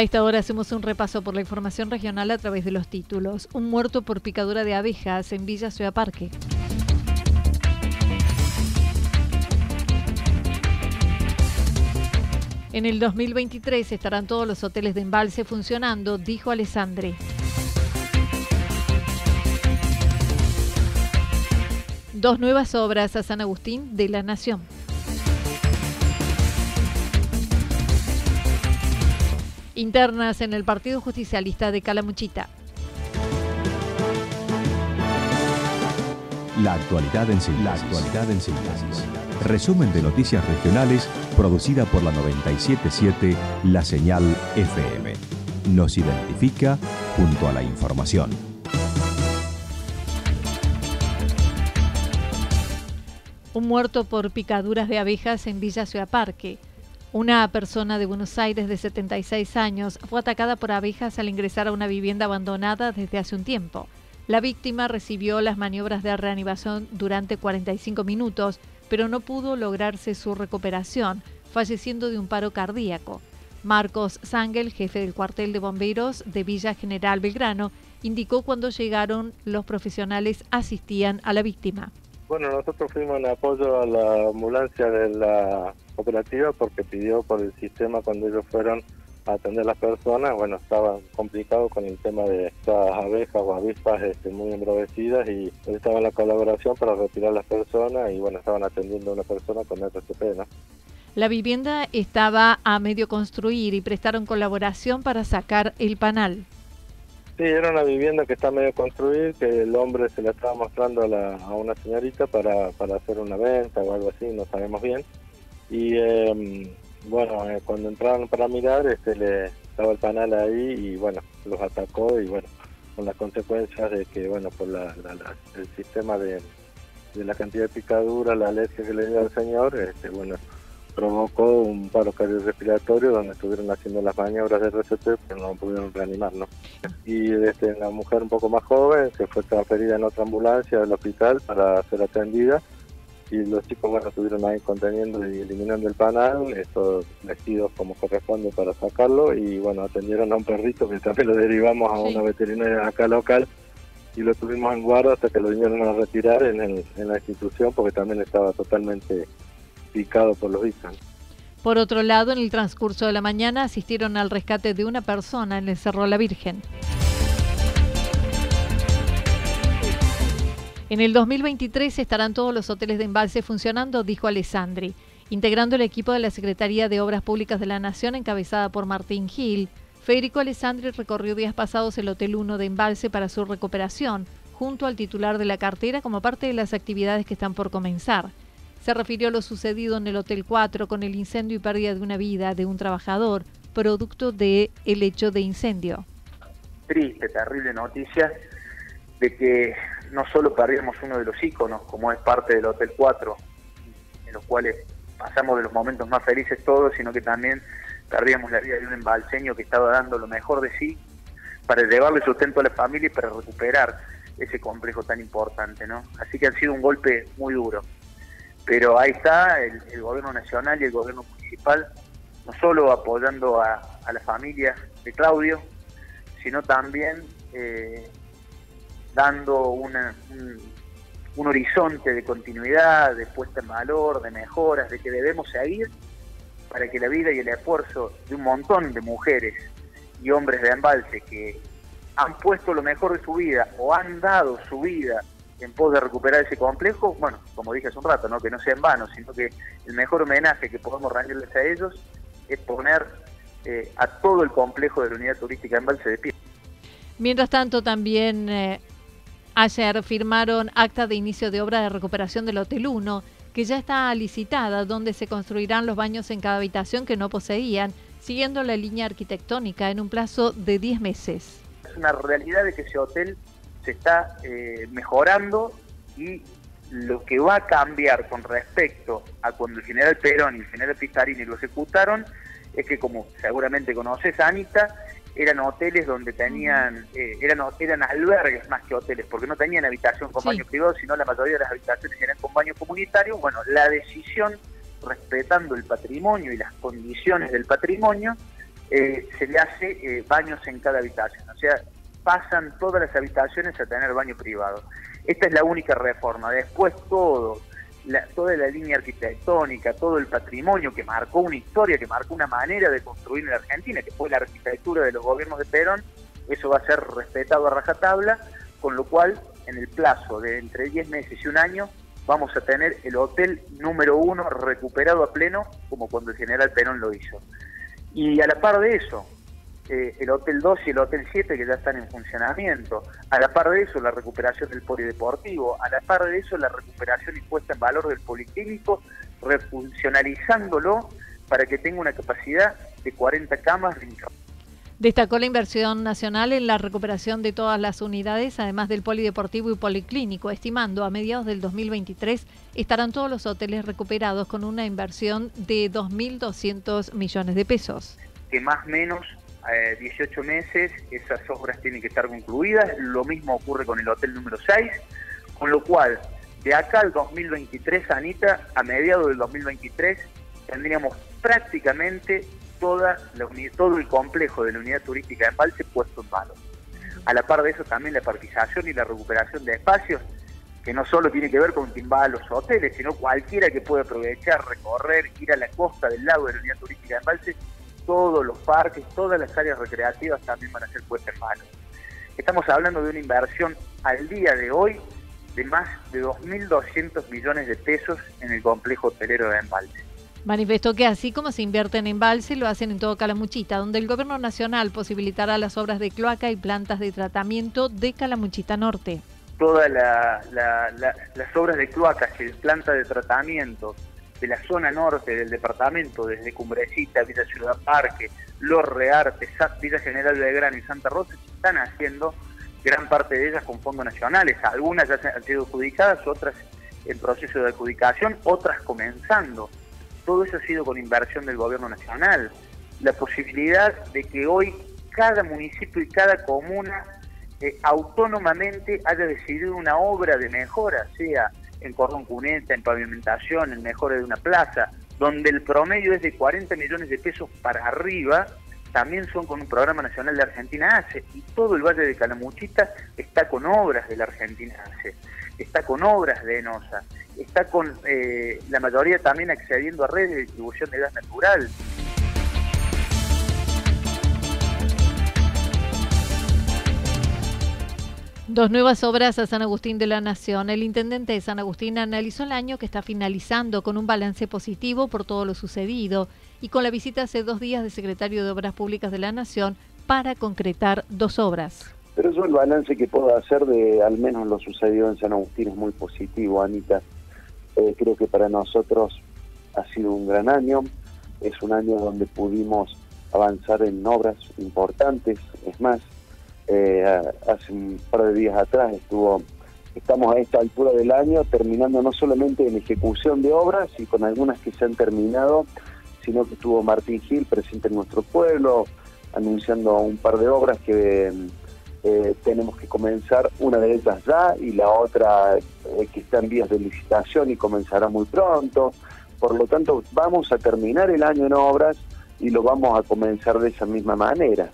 A esta hora hacemos un repaso por la información regional a través de los títulos. Un muerto por picadura de abejas en Villa Ciudad Parque. En el 2023 estarán todos los hoteles de embalse funcionando, dijo Alessandri. Dos nuevas obras a San Agustín de la Nación. Internas en el Partido Justicialista de Calamuchita. La actualidad en síntesis. La actualidad en síntesis. Resumen de noticias regionales producida por la 977 La Señal FM. Nos identifica junto a la información. Un muerto por picaduras de abejas en Villa Ciudad Parque. Una persona de Buenos Aires de 76 años fue atacada por abejas al ingresar a una vivienda abandonada desde hace un tiempo. La víctima recibió las maniobras de reanimación durante 45 minutos, pero no pudo lograrse su recuperación, falleciendo de un paro cardíaco. Marcos Sangel, jefe del cuartel de bomberos de Villa General Belgrano, indicó cuando llegaron los profesionales asistían a la víctima. Bueno, nosotros fuimos en apoyo a la ambulancia de la operativa porque pidió por el sistema cuando ellos fueron a atender a las personas, bueno, estaba complicado con el tema de estas abejas o avispas este, muy embrovecidas y estaba la colaboración para retirar a las personas y bueno, estaban atendiendo a una persona con RCP, ¿no? La vivienda estaba a medio construir y prestaron colaboración para sacar el panal. Sí, era una vivienda que está a medio construir, que el hombre se la estaba mostrando a, la, a una señorita para, para hacer una venta o algo así, no sabemos bien y em, bueno, eh, cuando entraron para mirar, este le estaba el panal ahí y bueno, los atacó y bueno, con las consecuencias de que bueno, por la, el sistema de, la cantidad de picadura, la alergia que le dio al señor, este bueno, provocó un paro cardiorrespiratorio donde estuvieron haciendo las maniobras de RCT, pero no pudieron reanimar, ¿no? Y este, la mujer un poco más joven se fue transferida en otra ambulancia al hospital para ser atendida y los chicos bueno estuvieron ahí conteniendo y eliminando el panal, estos vestidos como corresponde para sacarlo y bueno atendieron a un perrito que también lo derivamos a una veterinaria acá local y lo tuvimos en guarda hasta que lo vinieron a retirar en, en la institución porque también estaba totalmente picado por los bichos. Por otro lado, en el transcurso de la mañana asistieron al rescate de una persona en el Cerro La Virgen. En el 2023 estarán todos los hoteles de embalse funcionando, dijo Alessandri. Integrando el equipo de la Secretaría de Obras Públicas de la Nación, encabezada por Martín Gil, Federico Alessandri recorrió días pasados el Hotel 1 de Embalse para su recuperación, junto al titular de la cartera como parte de las actividades que están por comenzar. Se refirió a lo sucedido en el Hotel 4 con el incendio y pérdida de una vida de un trabajador, producto del el hecho de incendio. Triste, terrible noticia de que no solo perdíamos uno de los íconos, como es parte del Hotel 4, en los cuales pasamos de los momentos más felices todos, sino que también perdíamos la vida de un embalseño que estaba dando lo mejor de sí para llevarle sustento a la familia y para recuperar ese complejo tan importante, ¿no? Así que ha sido un golpe muy duro. Pero ahí está el, gobierno nacional y el gobierno municipal, no solo apoyando a, la familia de Claudio, sino también eh, dando un, un horizonte de continuidad, de puesta en valor, de mejoras, de que debemos seguir para que la vida y el esfuerzo de un montón de mujeres y hombres de embalse que han puesto lo mejor de su vida o han dado su vida en pos de recuperar ese complejo, bueno, como dije hace un rato, ¿no? que no sea en vano, sino que el mejor homenaje que podemos rendirles a ellos es poner eh, a todo el complejo de la unidad turística embalse de pie. Mientras tanto, también eh, Ayer firmaron acta de inicio de obra de recuperación del Hotel 1, que ya está licitada, donde se construirán los baños en cada habitación que no poseían, siguiendo la línea arquitectónica en un plazo de 10 meses. Es una realidad de que ese hotel se está eh, mejorando y lo que va a cambiar con respecto a cuando el general Perón y el general Pistarini lo ejecutaron es que, como seguramente conoces, Anita, eran hoteles donde tenían, eh, eran, eran albergues más que hoteles, porque no tenían habitación con baño privado, sino la mayoría de las habitaciones eran con baño comunitario. Bueno, la decisión, respetando el patrimonio y las condiciones del patrimonio, eh, se le hace eh, baños en cada habitación. O sea, pasan todas las habitaciones a tener baño privado. Esta es la única reforma. Después todo toda la línea arquitectónica, todo el patrimonio que marcó una historia, que marcó una manera de construir en la Argentina, que fue la arquitectura de los gobiernos de Perón, eso va a ser respetado a rajatabla, con lo cual en el plazo de entre 10 meses y un año vamos a tener el hotel número uno recuperado a pleno, como cuando el general Perón lo hizo. Y a la par de eso, eh, el Hotel 2 y el Hotel 7 que ya están en funcionamiento. A la par de eso, la recuperación del polideportivo. A la par de eso, la recuperación y puesta en valor del policlínico, refuncionalizándolo para que tenga una capacidad de 40 camas de Destacó la inversión nacional en la recuperación de todas las unidades, además del polideportivo y policlínico, estimando a mediados del 2023 estarán todos los hoteles recuperados con una inversión de 2.200 millones de pesos. Que más o menos 18 meses esas obras tienen que estar concluidas. Lo mismo ocurre con el hotel número 6, con lo cual de acá al 2023, Anita, a mediados del 2023, tendríamos prácticamente toda todo el complejo de la unidad turística de Embalse puesto en valor. A la par de eso también la partización y la recuperación de espacios, que no solo tiene que ver con quien va a los hoteles, sino cualquiera que pueda aprovechar, recorrer, ir a la costa del lado de la unidad turística de Embalse, todos los parques, todas las áreas recreativas también van a ser puestas en manos. Estamos hablando de una inversión al día de hoy de más de 2.200 millones de pesos en el complejo hotelero de Embalse. Manifestó que así como se invierte en embalse, lo hacen en todo Calamuchita, donde el gobierno nacional posibilitará las obras de cloaca y plantas de tratamiento de Calamuchita Norte. Todas las obras de cloacas y plantas de tratamiento de la zona norte del departamento, desde Cumbrecita, Villa Ciudad Parque, Los Reartes, Villa General Belgrano y Santa Rosa, se están haciendo gran parte de ellas con fondos nacionales. Algunas ya han sido adjudicadas, otras en proceso de adjudicación, otras comenzando. Todo eso ha sido con inversión del gobierno nacional. La posibilidad de que hoy cada municipio y cada comuna eh, autónomamente haya decidido una obra de mejora, sea en cordón cuneta, en pavimentación, en mejora de una plaza, donde el promedio es de 40 millones de pesos para arriba, también son con un programa nacional de Argentina ACE y todo el Valle de Calamuchita está con obras de la Argentina ACE, está con obras de ENOSA, está con eh, la mayoría también accediendo a redes de distribución de gas natural. Dos nuevas obras a San Agustín de la Nación. El intendente de San Agustín analizó el año que está finalizando con un balance positivo por todo lo sucedido y con la visita hace dos días del secretario de Obras Públicas de la Nación para concretar dos obras. Pero eso el balance que puedo hacer de al menos lo sucedido en San Agustín es muy positivo, Anita. Eh, creo que para nosotros ha sido un gran año. Es un año donde pudimos avanzar en obras importantes. Es más, eh, hace un par de días atrás estuvo estamos a esta altura del año terminando no solamente en ejecución de obras y con algunas que se han terminado, sino que estuvo Martín Gil presente en nuestro pueblo anunciando un par de obras que, eh, tenemos que comenzar una de ellas ya y la otra eh, que está en vías de licitación y comenzará muy pronto. Por lo tanto, vamos a terminar el año en obras y lo vamos a comenzar de esa misma manera.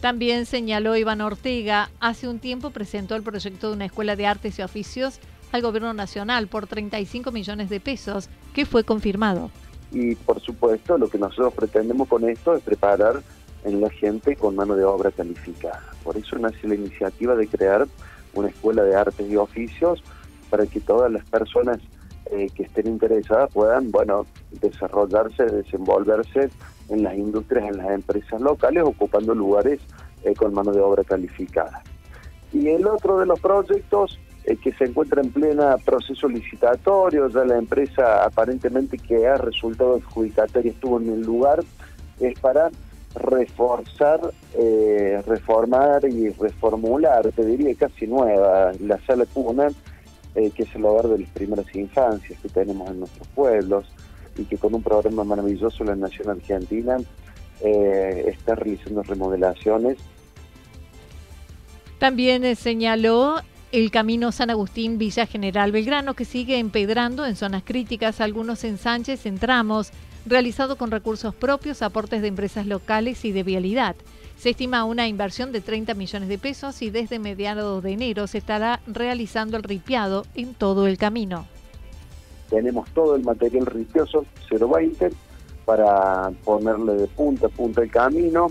También señaló Iván Ortega, hace un tiempo presentó el proyecto de una escuela de artes y oficios al gobierno nacional por 35 millones de pesos, que fue confirmado. Y por supuesto, lo que nosotros pretendemos con esto es preparar en la gente con mano de obra calificada. Por eso nace la iniciativa de crear una escuela de artes y oficios para que todas las personas eh, que estén interesadas puedan, bueno, desarrollarse, desenvolverse en las industrias, en las empresas locales, ocupando lugares eh, con mano de obra calificada. Y el otro de los proyectos eh, que se encuentra en plena proceso licitatorio, ya la empresa aparentemente que ha resultado adjudicataria estuvo en el lugar, es para reforzar, eh, reformar y reformular, te diría casi nueva, la sala cuna, eh, que es el hogar de las primeras infancias que tenemos en nuestros pueblos y que con un programa maravilloso la Nación Argentina eh, está realizando remodelaciones. También señaló el camino San Agustín Villa General Belgrano que sigue empedrando en zonas críticas algunos ensanches en tramos realizado con recursos propios, aportes de empresas locales y de vialidad. Se estima una inversión de 30 millones de pesos y desde mediados de enero se estará realizando el ripiado en todo el camino. Tenemos todo el material ripioso 020 para ponerle de punta a punta el camino.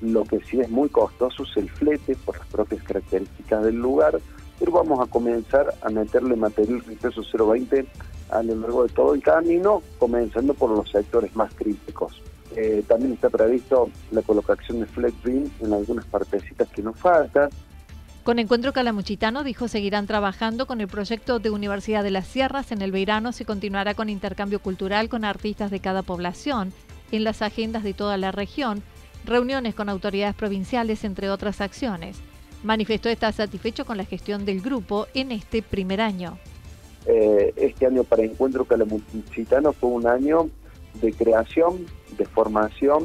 Lo que sí es muy costoso es el flete por las propias características del lugar, pero vamos a comenzar a meterle material ripioso 020 a lo largo de todo el camino, comenzando por los sectores más críticos. Eh, también está previsto la colocación de flex beam en algunas partecitas que nos faltan. Con Encuentro Calamuchitano dijo seguirán trabajando con el proyecto de Universidad de las Sierras. En el verano se continuará con intercambio cultural con artistas de cada población, en las agendas de toda la región, reuniones con autoridades provinciales, entre otras acciones. Manifestó estar satisfecho con la gestión del grupo en este primer año. Eh, este año para Encuentro Calamuchitano fue un año de creación, de formación,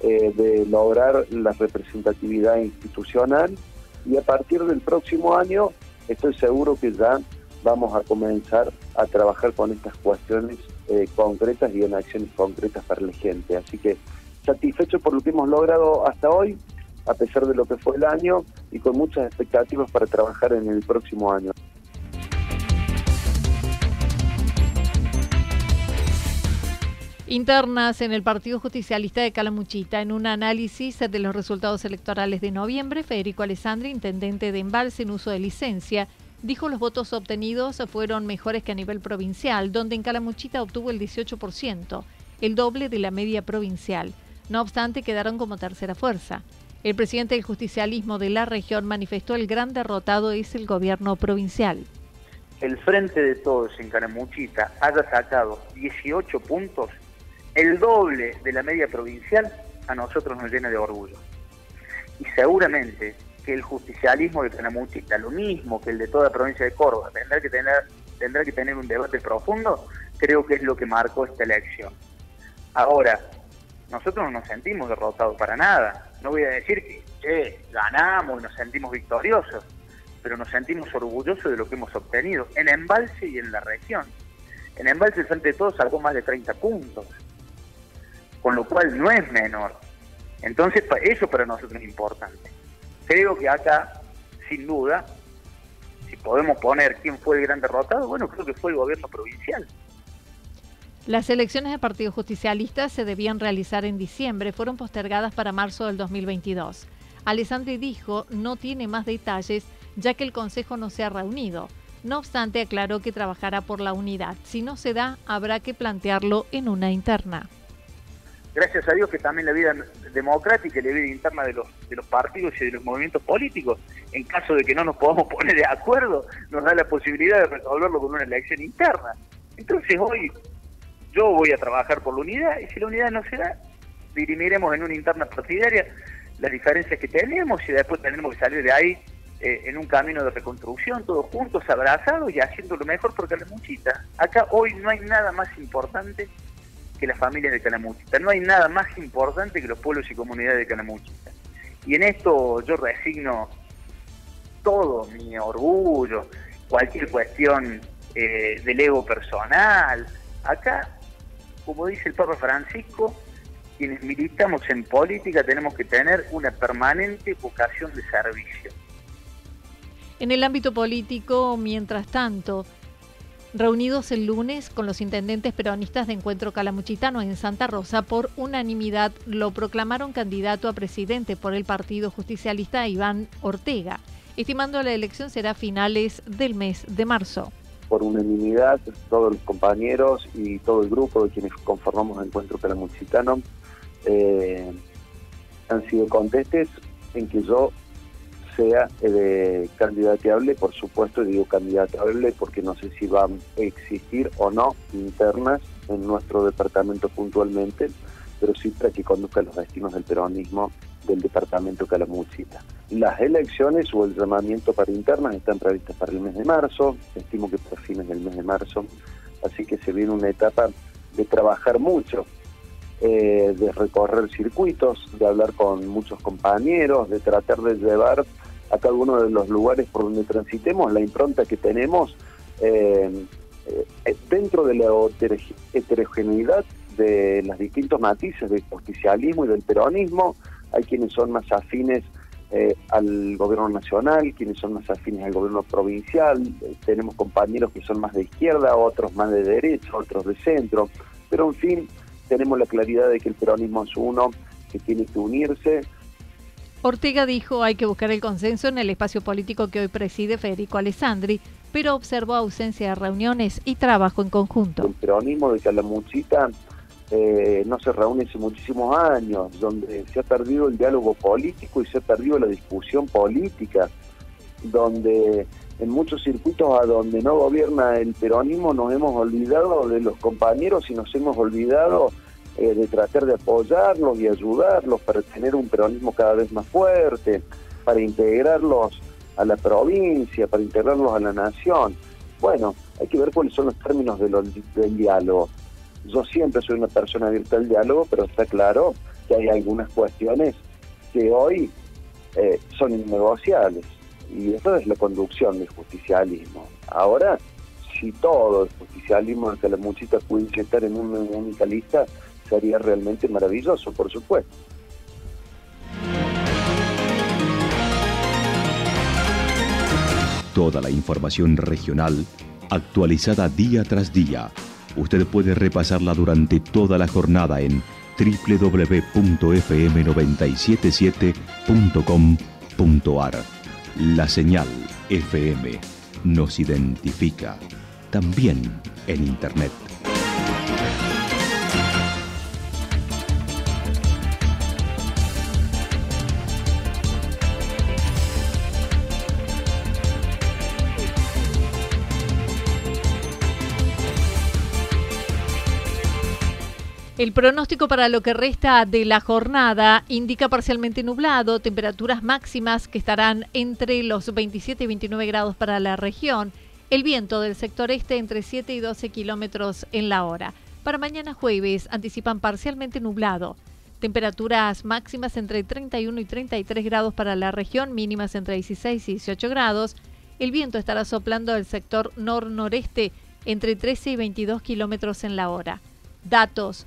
eh, de lograr la representatividad institucional y a partir del próximo año estoy seguro que ya vamos a comenzar a trabajar con estas cuestiones eh, concretas y en acciones concretas para la gente. Así que satisfecho por lo que hemos logrado hasta hoy, a pesar de lo que fue el año y con muchas expectativas para trabajar en el próximo año. Internas en el Partido Justicialista de Calamuchita. En un análisis de los resultados electorales de noviembre, Federico Alessandri, intendente de Embalse en uso de licencia, dijo los votos obtenidos fueron mejores que a nivel provincial, donde en Calamuchita obtuvo el 18%, el doble de la media provincial. No obstante, quedaron como tercera fuerza. El presidente del justicialismo de la región manifestó el gran derrotado es el gobierno provincial. El frente de todos en Calamuchita haya sacado 18 puntos el doble de la media provincial, a nosotros nos llena de orgullo. Y seguramente que el justicialismo de Canamuchita, lo mismo que el de toda la provincia de Córdoba, tendrá que tener, tendrá que tener un debate profundo, creo que es lo que marcó esta elección. Ahora, nosotros no nos sentimos derrotados para nada. No voy a decir que ganamos y nos sentimos victoriosos, pero nos sentimos orgullosos de lo que hemos obtenido en Embalse y en la región. En Embalse, frente de todos, sacó más de 30 puntos con lo cual no es menor. Entonces, eso para nosotros es importante. Creo que acá, sin duda, si podemos poner quién fue el gran derrotado, bueno, creo que fue el gobierno provincial. Las elecciones del Partido Justicialista se debían realizar en diciembre, fueron postergadas para marzo del 2022. Alessandri dijo no tiene más detalles ya que el Consejo no se ha reunido. No obstante, aclaró que trabajará por la unidad. Si no se da, habrá que plantearlo en una interna gracias a Dios que también la vida democrática y la vida interna de los, de los partidos y de los movimientos políticos, en caso de que no nos podamos poner de acuerdo, nos da la posibilidad de resolverlo con una elección interna. Entonces hoy yo voy a trabajar por la unidad y si la unidad no se da, dirimiremos en una interna partidaria las diferencias que tenemos y después tendremos que salir de ahí eh, en un camino de reconstrucción, todos juntos, abrazados y haciendo lo mejor porque la muchita. Acá hoy no hay nada más importante que las familias de Calamuchita. No hay nada más importante que los pueblos y comunidades de Calamuchita. Y en esto yo resigno todo, mi orgullo, cualquier cuestión eh, del ego personal. Acá, como dice el Papa Francisco, quienes militamos en política tenemos que tener una permanente vocación de servicio. En el ámbito político, mientras tanto, reunidos el lunes con los intendentes peronistas de Encuentro Calamuchitano en Santa Rosa, por unanimidad lo proclamaron candidato a presidente por el Partido Justicialista Iván Ortega, estimando la elección será a finales del mes de marzo. Por unanimidad, todos los compañeros y todo el grupo de quienes conformamos Encuentro Calamuchitano eh, han sido contestes en que yo sea eh, candidateable, por supuesto, digo candidateable porque no sé si van a existir o no internas en nuestro departamento puntualmente, pero sí para que conduzca los destinos del peronismo del departamento Calamuchita. Las elecciones o el llamamiento para internas están previstas para el mes de marzo, estimo que por fines del mes de marzo, así que se viene una etapa de trabajar mucho eh, de recorrer circuitos, de hablar con muchos compañeros, de tratar de llevar a cada uno de los lugares por donde transitemos la impronta que tenemos eh, eh, dentro de la heterogeneidad de los distintos matices del justicialismo y del peronismo. Hay quienes son más afines al gobierno nacional, quienes son más afines al gobierno provincial, tenemos compañeros que son más de izquierda, otros más de derecha, otros de centro, pero en fin, tenemos la claridad de que el peronismo es uno, que tiene que unirse. Ortega dijo hay que buscar el consenso en el espacio político que hoy preside Federico Alessandri, pero observó ausencia de reuniones y trabajo en conjunto. El peronismo de Calamuchita eh, no se reúne hace muchísimos años, donde se ha perdido el diálogo político y se ha perdido la discusión política, donde en muchos circuitos a donde no gobierna el peronismo nos hemos olvidado de los compañeros y nos hemos olvidado eh, de tratar de apoyarlos y ayudarlos para tener un peronismo cada vez más fuerte, para integrarlos a la provincia, para integrarlos a la nación. Bueno, hay que ver cuáles son los términos del diálogo. Yo siempre soy una persona abierta al diálogo, pero está claro que hay algunas cuestiones que hoy eh, son innegociables y eso es la conducción del justicialismo. Ahora, si todo el justicialismo de Calamuchita pudiese estar en una única lista, sería realmente maravilloso, por supuesto. Toda la información regional actualizada día tras día. Usted puede repasarla durante toda la jornada en www.fm977.com.ar. La señal FM nos identifica también en Internet. El pronóstico para lo que resta de la jornada indica parcialmente nublado, temperaturas máximas que estarán entre los 27 y 29 grados para la región, el viento del sector este entre 7 y 12 kilómetros en la hora. Para mañana jueves anticipan parcialmente nublado, temperaturas máximas entre 31 y 33 grados para la región, mínimas entre 16 y 18 grados. El viento estará soplando del sector nor-noreste entre 13 y 22 kilómetros en la hora. Datos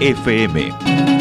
FM.